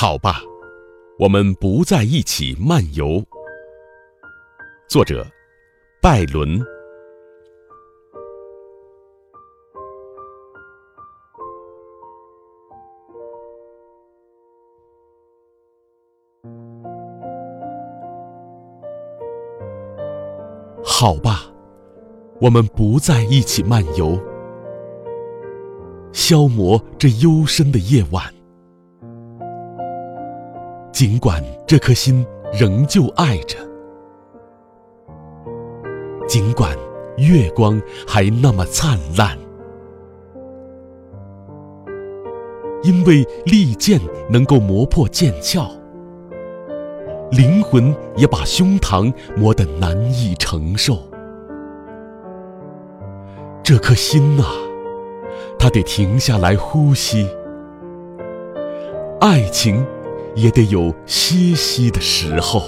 好吧，我们不在一起漫游。作者：拜伦。好吧，我们不在一起漫游，消磨这幽深的夜晚。尽管这颗心仍旧爱着，尽管月光还那么灿烂，因为利剑能够磨破剑鞘，灵魂也把胸膛磨得难以承受。这颗心啊，它得停下来呼吸，爱情。也得有歇息的时候。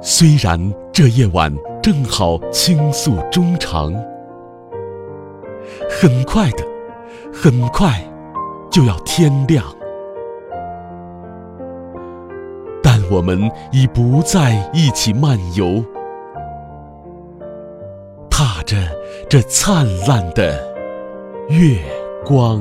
虽然这夜晚正好倾诉衷肠，很快的，很快就要天亮，但我们已不再一起漫游，踏着这灿烂的月光。